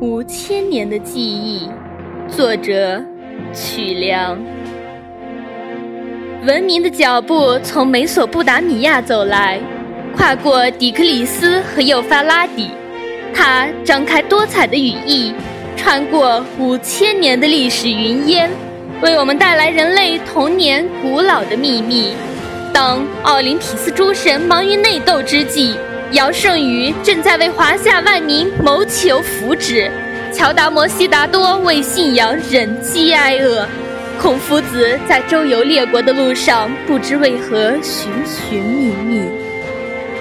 五千年的记忆，作者曲梁。文明的脚步从美索不达米亚走来，跨过底克里斯和幼发拉底，它张开多彩的羽翼，穿过五千年的历史云烟，为我们带来人类童年古老的秘密。当奥林匹斯诸神忙于内斗之际。尧舜禹正在为华夏万民谋求福祉，乔达摩悉达多为信仰忍饥挨饿，孔夫子在周游列国的路上不知为何寻寻觅觅。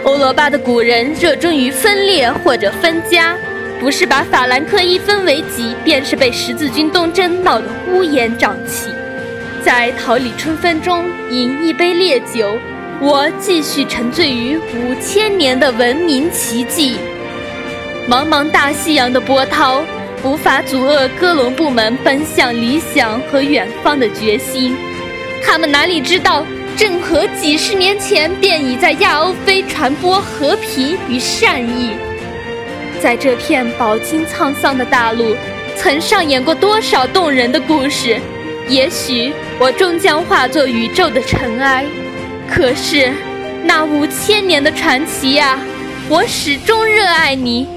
欧罗巴的古人热衷于分裂或者分家，不是把法兰克一分为己，便是被十字军东征闹得乌烟瘴气。在桃李春风中饮一杯烈酒。我继续沉醉于五千年的文明奇迹。茫茫大西洋的波涛无法阻遏哥伦布们奔向理想和远方的决心。他们哪里知道，郑和几十年前便已在亚欧非传播和平与善意。在这片饱经沧桑的大陆，曾上演过多少动人的故事？也许我终将化作宇宙的尘埃。可是，那五千年的传奇呀，我始终热爱你。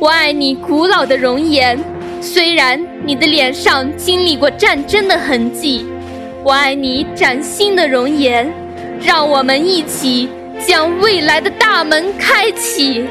我爱你古老的容颜，虽然你的脸上经历过战争的痕迹。我爱你崭新的容颜，让我们一起将未来的大门开启。